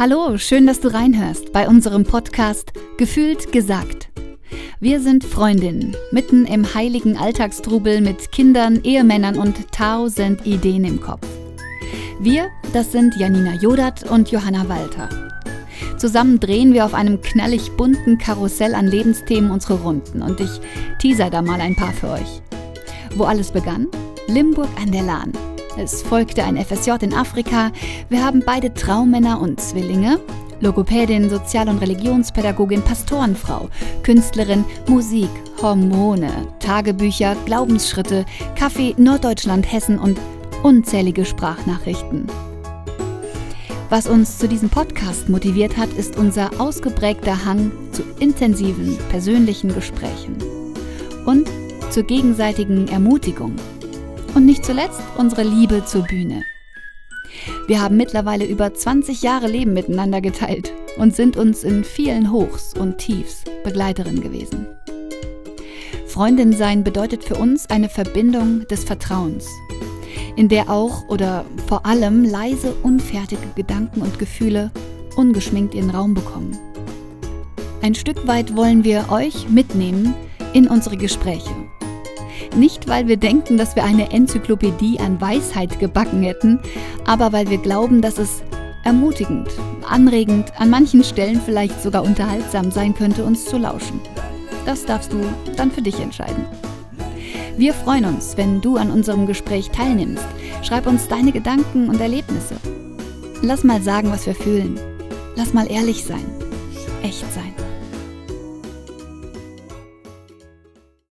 Hallo, schön, dass du reinhörst bei unserem Podcast Gefühlt gesagt. Wir sind Freundinnen, mitten im heiligen Alltagstrubel mit Kindern, Ehemännern und tausend Ideen im Kopf. Wir, das sind Janina Jodat und Johanna Walter. Zusammen drehen wir auf einem knallig bunten Karussell an Lebensthemen unsere Runden und ich teaser da mal ein paar für euch. Wo alles begann? Limburg an der Lahn. Es folgte ein FSJ in Afrika. Wir haben beide Traummänner und Zwillinge. Logopädin, Sozial- und Religionspädagogin, Pastorenfrau, Künstlerin, Musik, Hormone, Tagebücher, Glaubensschritte, Kaffee, Norddeutschland, Hessen und unzählige Sprachnachrichten. Was uns zu diesem Podcast motiviert hat, ist unser ausgeprägter Hang zu intensiven persönlichen Gesprächen und zur gegenseitigen Ermutigung. Und nicht zuletzt unsere Liebe zur Bühne. Wir haben mittlerweile über 20 Jahre Leben miteinander geteilt und sind uns in vielen Hochs und Tiefs Begleiterin gewesen. Freundin sein bedeutet für uns eine Verbindung des Vertrauens, in der auch oder vor allem leise, unfertige Gedanken und Gefühle ungeschminkt ihren Raum bekommen. Ein Stück weit wollen wir euch mitnehmen in unsere Gespräche nicht, weil wir denken, dass wir eine Enzyklopädie an Weisheit gebacken hätten, aber weil wir glauben, dass es ermutigend, anregend, an manchen Stellen vielleicht sogar unterhaltsam sein könnte, uns zu lauschen. Das darfst du dann für dich entscheiden. Wir freuen uns, wenn du an unserem Gespräch teilnimmst. Schreib uns deine Gedanken und Erlebnisse. Lass mal sagen, was wir fühlen. Lass mal ehrlich sein. Echt sein.